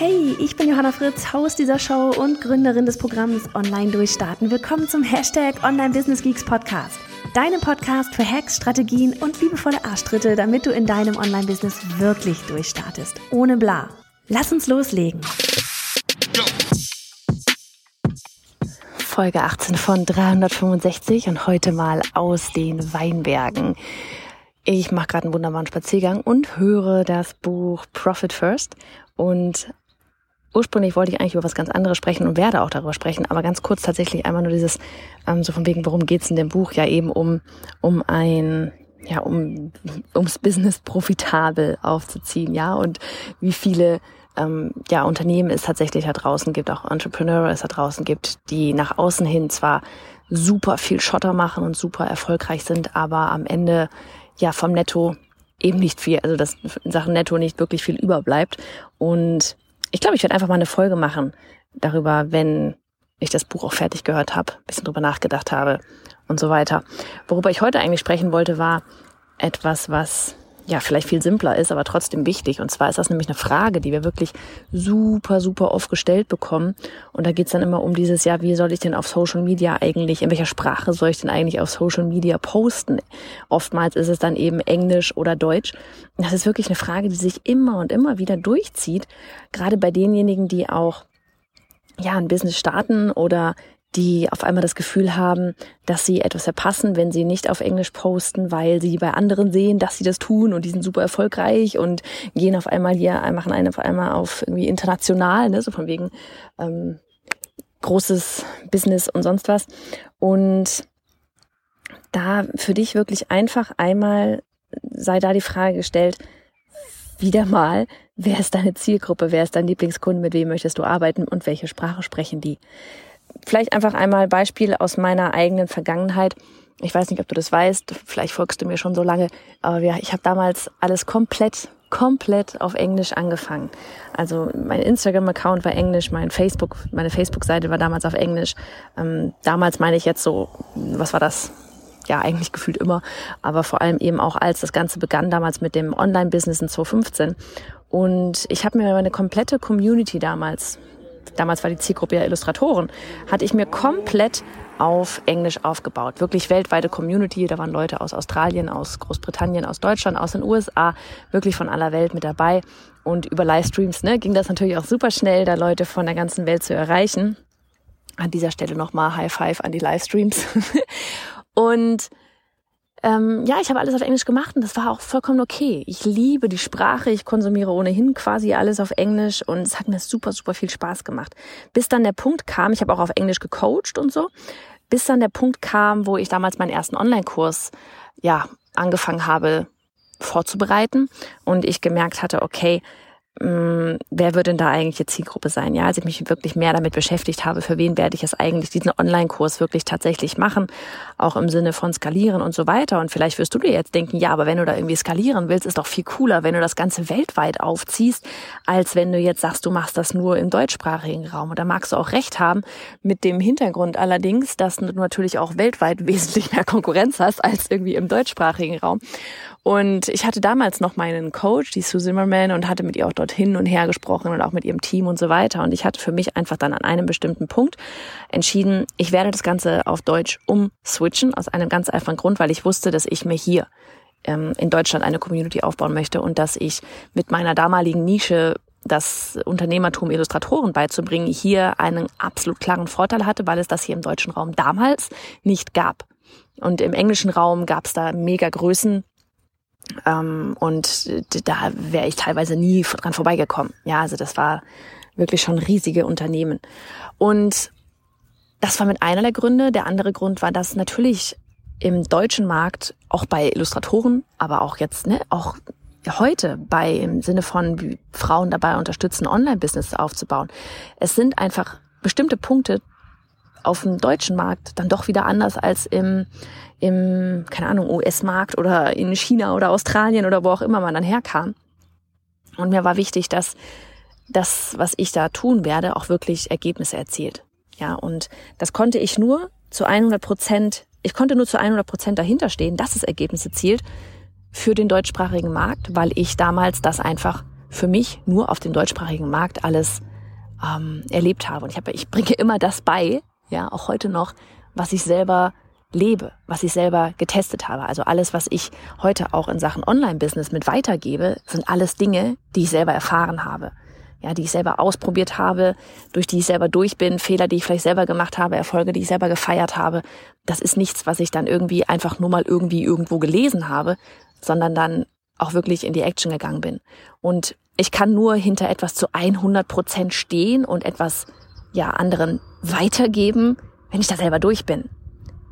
Hey, ich bin Johanna Fritz, Haus dieser Show und Gründerin des Programms Online Durchstarten. Willkommen zum Hashtag Online Business Geeks Podcast. Deinem Podcast für Hacks, Strategien und liebevolle Arschtritte, damit du in deinem Online-Business wirklich durchstartest. Ohne bla. Lass uns loslegen. Folge 18 von 365 und heute mal aus den Weinbergen. Ich mache gerade einen wunderbaren Spaziergang und höre das Buch Profit First. Und ursprünglich wollte ich eigentlich über was ganz anderes sprechen und werde auch darüber sprechen, aber ganz kurz tatsächlich einmal nur dieses, ähm, so von wegen, worum geht's in dem Buch? Ja, eben um, um ein, ja, um, ums Business profitabel aufzuziehen, ja, und wie viele ähm, ja, Unternehmen es tatsächlich da draußen gibt, auch Entrepreneure es da draußen gibt, die nach außen hin zwar super viel Schotter machen und super erfolgreich sind, aber am Ende ja vom Netto eben nicht viel, also dass in Sachen Netto nicht wirklich viel überbleibt. Und ich glaube, ich werde einfach mal eine Folge machen darüber, wenn ich das Buch auch fertig gehört habe, bisschen drüber nachgedacht habe und so weiter. Worüber ich heute eigentlich sprechen wollte, war etwas, was ja vielleicht viel simpler ist, aber trotzdem wichtig. Und zwar ist das nämlich eine Frage, die wir wirklich super, super oft gestellt bekommen. Und da geht's dann immer um dieses, ja, wie soll ich denn auf Social Media eigentlich, in welcher Sprache soll ich denn eigentlich auf Social Media posten? Oftmals ist es dann eben Englisch oder Deutsch. Das ist wirklich eine Frage, die sich immer und immer wieder durchzieht. Gerade bei denjenigen, die auch ja, ein Business starten oder die auf einmal das Gefühl haben, dass sie etwas verpassen, wenn sie nicht auf Englisch posten, weil sie bei anderen sehen, dass sie das tun und die sind super erfolgreich und gehen auf einmal hier, machen einen auf einmal auf irgendwie international, ne, so von wegen ähm, großes Business und sonst was. Und da für dich wirklich einfach einmal sei da die Frage gestellt, wieder mal, wer ist deine Zielgruppe, wer ist dein Lieblingskunde, mit wem möchtest du arbeiten und welche Sprache sprechen die? Vielleicht einfach einmal Beispiel aus meiner eigenen Vergangenheit. Ich weiß nicht, ob du das weißt, vielleicht folgst du mir schon so lange, aber ja, ich habe damals alles komplett, komplett auf Englisch angefangen. Also mein Instagram-Account war Englisch, mein Facebook, meine Facebook-Seite war damals auf Englisch. Ähm, damals meine ich jetzt so, was war das? Ja, eigentlich gefühlt immer, aber vor allem eben auch als das Ganze begann, damals mit dem Online-Business in 2015. Und ich habe mir meine komplette Community damals damals war die Zielgruppe ja Illustratoren, hatte ich mir komplett auf Englisch aufgebaut. Wirklich weltweite Community. Da waren Leute aus Australien, aus Großbritannien, aus Deutschland, aus den USA, wirklich von aller Welt mit dabei. Und über Livestreams ne, ging das natürlich auch super schnell, da Leute von der ganzen Welt zu erreichen. An dieser Stelle nochmal High Five an die Livestreams. und ähm, ja, ich habe alles auf Englisch gemacht und das war auch vollkommen okay. Ich liebe die Sprache, ich konsumiere ohnehin quasi alles auf Englisch und es hat mir super, super viel Spaß gemacht. Bis dann der Punkt kam, ich habe auch auf Englisch gecoacht und so, bis dann der Punkt kam, wo ich damals meinen ersten Online-Kurs ja angefangen habe vorzubereiten und ich gemerkt hatte, okay, hm, wer wird denn da eigentlich die Zielgruppe sein? Ja, als ich mich wirklich mehr damit beschäftigt habe, für wen werde ich es eigentlich diesen Online-Kurs wirklich tatsächlich machen, auch im Sinne von skalieren und so weiter. Und vielleicht wirst du dir jetzt denken, ja, aber wenn du da irgendwie skalieren willst, ist doch viel cooler, wenn du das Ganze weltweit aufziehst, als wenn du jetzt sagst, du machst das nur im deutschsprachigen Raum. Und da magst du auch recht haben, mit dem Hintergrund allerdings, dass du natürlich auch weltweit wesentlich mehr Konkurrenz hast als irgendwie im deutschsprachigen Raum. Und ich hatte damals noch meinen Coach, die Sue Zimmerman, und hatte mit ihr auch dort hin und her gesprochen und auch mit ihrem Team und so weiter. Und ich hatte für mich einfach dann an einem bestimmten Punkt entschieden, ich werde das Ganze auf Deutsch umswitchen, aus einem ganz einfachen Grund, weil ich wusste, dass ich mir hier ähm, in Deutschland eine Community aufbauen möchte und dass ich mit meiner damaligen Nische das Unternehmertum Illustratoren beizubringen, hier einen absolut klaren Vorteil hatte, weil es das hier im deutschen Raum damals nicht gab. Und im englischen Raum gab es da mega Größen, ähm, und da wäre ich teilweise nie dran vorbeigekommen. Ja, also das war wirklich schon riesige Unternehmen. Und das war mit einer der Gründe. Der andere Grund war, dass natürlich im deutschen Markt, auch bei Illustratoren, aber auch jetzt, ne, auch heute bei im Sinne von Frauen dabei unterstützen, Online-Business aufzubauen. Es sind einfach bestimmte Punkte auf dem deutschen Markt dann doch wieder anders als im, im keine Ahnung, US-Markt oder in China oder Australien oder wo auch immer man dann herkam. Und mir war wichtig, dass das, was ich da tun werde, auch wirklich Ergebnisse erzielt. Ja, und das konnte ich nur zu 100 Prozent, ich konnte nur zu 100 Prozent dahinter stehen, dass es Ergebnisse zielt für den deutschsprachigen Markt, weil ich damals das einfach für mich nur auf dem deutschsprachigen Markt alles ähm, erlebt habe. Und ich, habe, ich bringe immer das bei, ja, auch heute noch, was ich selber lebe, was ich selber getestet habe. Also alles, was ich heute auch in Sachen Online-Business mit weitergebe, sind alles Dinge, die ich selber erfahren habe. Ja, die ich selber ausprobiert habe, durch die ich selber durch bin, Fehler, die ich vielleicht selber gemacht habe, Erfolge, die ich selber gefeiert habe. Das ist nichts, was ich dann irgendwie einfach nur mal irgendwie irgendwo gelesen habe, sondern dann auch wirklich in die Action gegangen bin. Und ich kann nur hinter etwas zu 100 Prozent stehen und etwas, ja, anderen weitergeben, wenn ich da selber durch bin.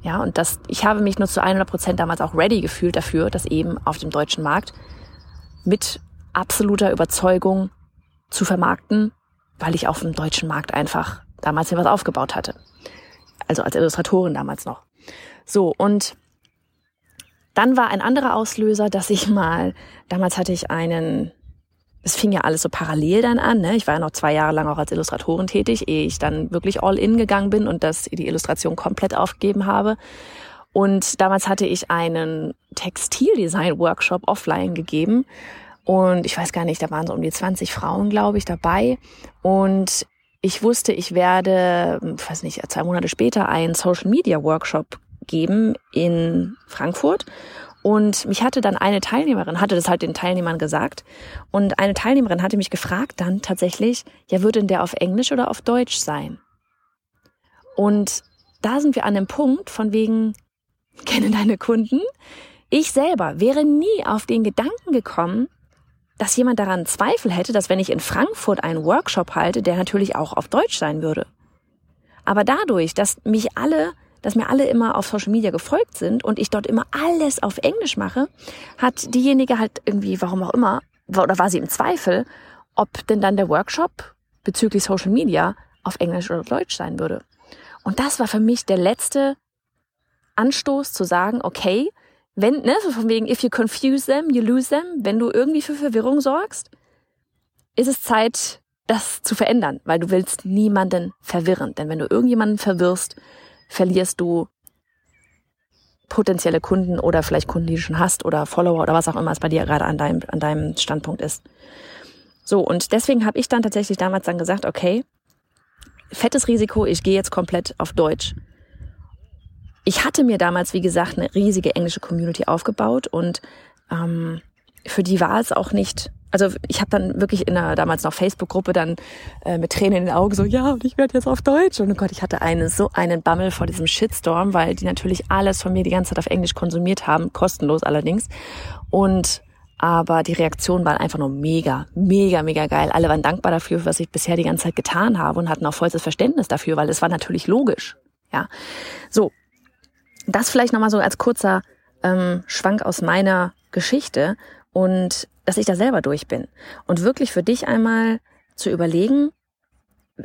Ja, und das, ich habe mich nur zu 100 Prozent damals auch ready gefühlt dafür, das eben auf dem deutschen Markt mit absoluter Überzeugung zu vermarkten, weil ich auf dem deutschen Markt einfach damals mir was aufgebaut hatte. Also als Illustratorin damals noch. So, und dann war ein anderer Auslöser, dass ich mal, damals hatte ich einen es fing ja alles so parallel dann an. Ne? Ich war ja noch zwei Jahre lang auch als Illustratorin tätig, ehe ich dann wirklich all in gegangen bin und das die Illustration komplett aufgegeben habe. Und damals hatte ich einen Textildesign-Workshop offline gegeben. Und ich weiß gar nicht, da waren so um die 20 Frauen, glaube ich, dabei. Und ich wusste, ich werde, ich weiß nicht, zwei Monate später einen Social Media Workshop geben in Frankfurt. Und mich hatte dann eine Teilnehmerin, hatte das halt den Teilnehmern gesagt. Und eine Teilnehmerin hatte mich gefragt dann tatsächlich, ja, würde denn der auf Englisch oder auf Deutsch sein? Und da sind wir an dem Punkt von wegen, kenne deine Kunden. Ich selber wäre nie auf den Gedanken gekommen, dass jemand daran Zweifel hätte, dass wenn ich in Frankfurt einen Workshop halte, der natürlich auch auf Deutsch sein würde. Aber dadurch, dass mich alle dass mir alle immer auf Social Media gefolgt sind und ich dort immer alles auf Englisch mache, hat diejenige halt irgendwie, warum auch immer, oder war sie im Zweifel, ob denn dann der Workshop bezüglich Social Media auf Englisch oder Deutsch sein würde. Und das war für mich der letzte Anstoß zu sagen, okay, wenn, ne, so von wegen, if you confuse them, you lose them, wenn du irgendwie für Verwirrung sorgst, ist es Zeit, das zu verändern, weil du willst niemanden verwirren. Denn wenn du irgendjemanden verwirrst, verlierst du potenzielle Kunden oder vielleicht Kunden, die du schon hast oder Follower oder was auch immer es bei dir gerade an deinem, an deinem Standpunkt ist. So, und deswegen habe ich dann tatsächlich damals dann gesagt, okay, fettes Risiko, ich gehe jetzt komplett auf Deutsch. Ich hatte mir damals, wie gesagt, eine riesige englische Community aufgebaut und ähm, für die war es auch nicht also ich habe dann wirklich in einer damals noch Facebook-Gruppe dann äh, mit Tränen in den Augen so, ja, und ich werde jetzt auf Deutsch. Und oh Gott, ich hatte eine, so einen Bammel vor diesem Shitstorm, weil die natürlich alles von mir die ganze Zeit auf Englisch konsumiert haben, kostenlos allerdings. Und aber die Reaktion war einfach nur mega, mega, mega geil. Alle waren dankbar dafür, was ich bisher die ganze Zeit getan habe und hatten auch vollstes Verständnis dafür, weil es war natürlich logisch. Ja, so. Das vielleicht nochmal so als kurzer ähm, Schwank aus meiner Geschichte. Und dass ich da selber durch bin. Und wirklich für dich einmal zu überlegen,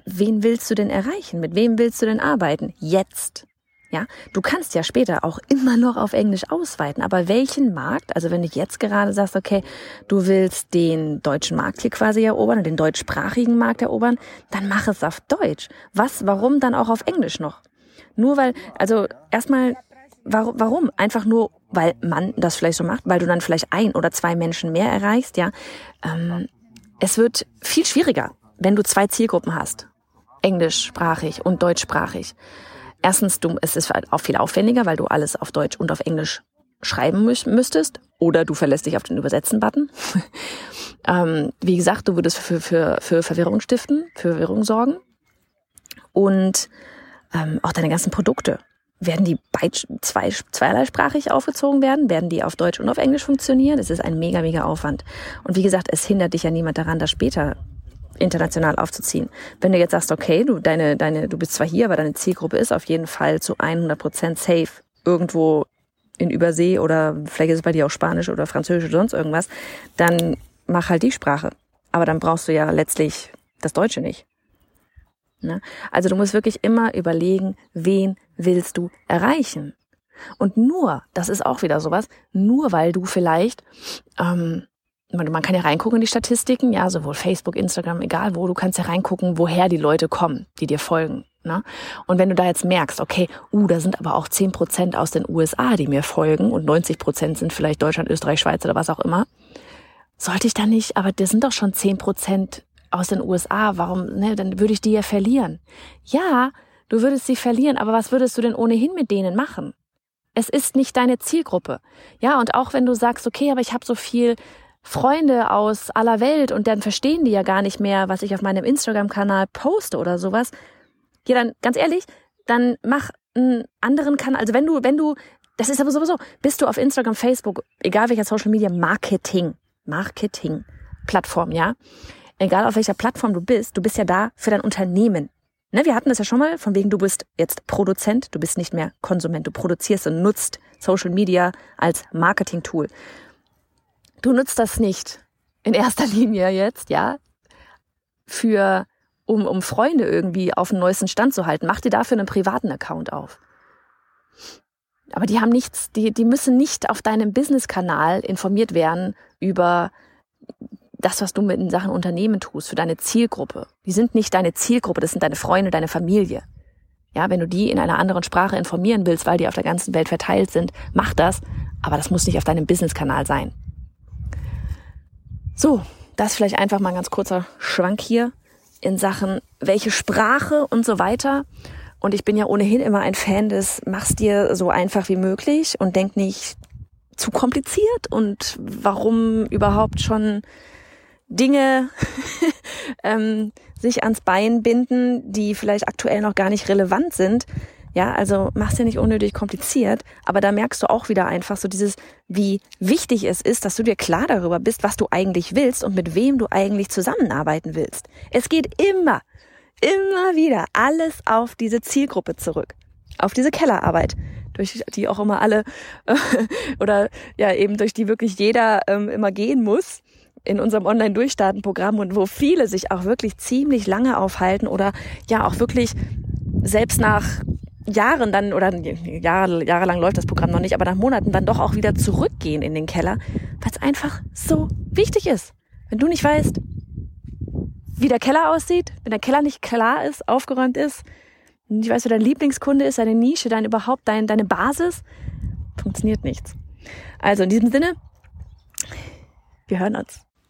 wen willst du denn erreichen? Mit wem willst du denn arbeiten? Jetzt. Ja, du kannst ja später auch immer noch auf Englisch ausweiten, aber welchen Markt, also wenn du jetzt gerade sagst, okay, du willst den deutschen Markt hier quasi erobern, den deutschsprachigen Markt erobern, dann mach es auf Deutsch. Was, warum dann auch auf Englisch noch? Nur weil, also erstmal Warum, warum? Einfach nur, weil man das vielleicht so macht, weil du dann vielleicht ein oder zwei Menschen mehr erreichst, ja. Ähm, es wird viel schwieriger, wenn du zwei Zielgruppen hast. Englischsprachig und deutschsprachig. Erstens, du, es ist auch viel aufwendiger, weil du alles auf Deutsch und auf Englisch schreiben müsstest. Oder du verlässt dich auf den Übersetzen-Button. ähm, wie gesagt, du würdest für, für, für Verwirrung stiften, für Verwirrung sorgen. Und ähm, auch deine ganzen Produkte werden die zwei, zweierleisprachig aufgezogen werden? Werden die auf Deutsch und auf Englisch funktionieren? Es ist ein mega, mega Aufwand. Und wie gesagt, es hindert dich ja niemand daran, das später international aufzuziehen. Wenn du jetzt sagst, okay, du, deine, deine, du bist zwar hier, aber deine Zielgruppe ist auf jeden Fall zu 100 Prozent safe irgendwo in Übersee oder vielleicht ist es bei dir auch Spanisch oder Französisch oder sonst irgendwas, dann mach halt die Sprache. Aber dann brauchst du ja letztlich das Deutsche nicht. Ne? Also du musst wirklich immer überlegen, wen willst du erreichen? Und nur, das ist auch wieder sowas, nur weil du vielleicht, ähm, man kann ja reingucken in die Statistiken, ja, sowohl Facebook, Instagram, egal wo, du kannst ja reingucken, woher die Leute kommen, die dir folgen. Ne? Und wenn du da jetzt merkst, okay, uh, da sind aber auch zehn Prozent aus den USA, die mir folgen und 90 Prozent sind vielleicht Deutschland, Österreich, Schweiz oder was auch immer, sollte ich da nicht, aber das sind doch schon zehn Prozent aus den USA, warum, ne, dann würde ich die ja verlieren. Ja, du würdest sie verlieren, aber was würdest du denn ohnehin mit denen machen? Es ist nicht deine Zielgruppe. Ja, und auch wenn du sagst, okay, aber ich habe so viel Freunde aus aller Welt und dann verstehen die ja gar nicht mehr, was ich auf meinem Instagram-Kanal poste oder sowas. Ja, dann ganz ehrlich, dann mach einen anderen Kanal. Also wenn du, wenn du, das ist aber sowieso, bist du auf Instagram, Facebook, egal welcher Social Media Marketing, Marketing Plattform, ja, egal auf welcher Plattform du bist, du bist ja da für dein Unternehmen. Ne, wir hatten das ja schon mal, von wegen du bist jetzt Produzent, du bist nicht mehr Konsument, du produzierst und nutzt Social Media als Marketing-Tool. Du nutzt das nicht in erster Linie jetzt, ja, für, um, um Freunde irgendwie auf den neuesten Stand zu halten. Mach dir dafür einen privaten Account auf. Aber die haben nichts, die, die müssen nicht auf deinem Business-Kanal informiert werden über das, was du mit in Sachen Unternehmen tust, für deine Zielgruppe. Die sind nicht deine Zielgruppe, das sind deine Freunde, deine Familie. Ja, wenn du die in einer anderen Sprache informieren willst, weil die auf der ganzen Welt verteilt sind, mach das, aber das muss nicht auf deinem Business-Kanal sein. So, das vielleicht einfach mal ein ganz kurzer Schwank hier in Sachen, welche Sprache und so weiter. Und ich bin ja ohnehin immer ein Fan des, mach's dir so einfach wie möglich und denk nicht zu kompliziert und warum überhaupt schon Dinge ähm, sich ans Bein binden, die vielleicht aktuell noch gar nicht relevant sind. Ja, also mach's ja nicht unnötig kompliziert, aber da merkst du auch wieder einfach so dieses, wie wichtig es ist, dass du dir klar darüber bist, was du eigentlich willst und mit wem du eigentlich zusammenarbeiten willst. Es geht immer, immer wieder alles auf diese Zielgruppe zurück, auf diese Kellerarbeit, durch die auch immer alle oder ja eben durch die wirklich jeder ähm, immer gehen muss in unserem Online-Durchstarten-Programm und wo viele sich auch wirklich ziemlich lange aufhalten oder ja auch wirklich selbst nach Jahren dann, oder Jahre, jahrelang läuft das Programm noch nicht, aber nach Monaten dann doch auch wieder zurückgehen in den Keller, weil es einfach so wichtig ist. Wenn du nicht weißt, wie der Keller aussieht, wenn der Keller nicht klar ist, aufgeräumt ist, nicht weißt, wer dein Lieblingskunde ist, deine Nische, dein überhaupt, dein, deine Basis, funktioniert nichts. Also in diesem Sinne, wir hören uns.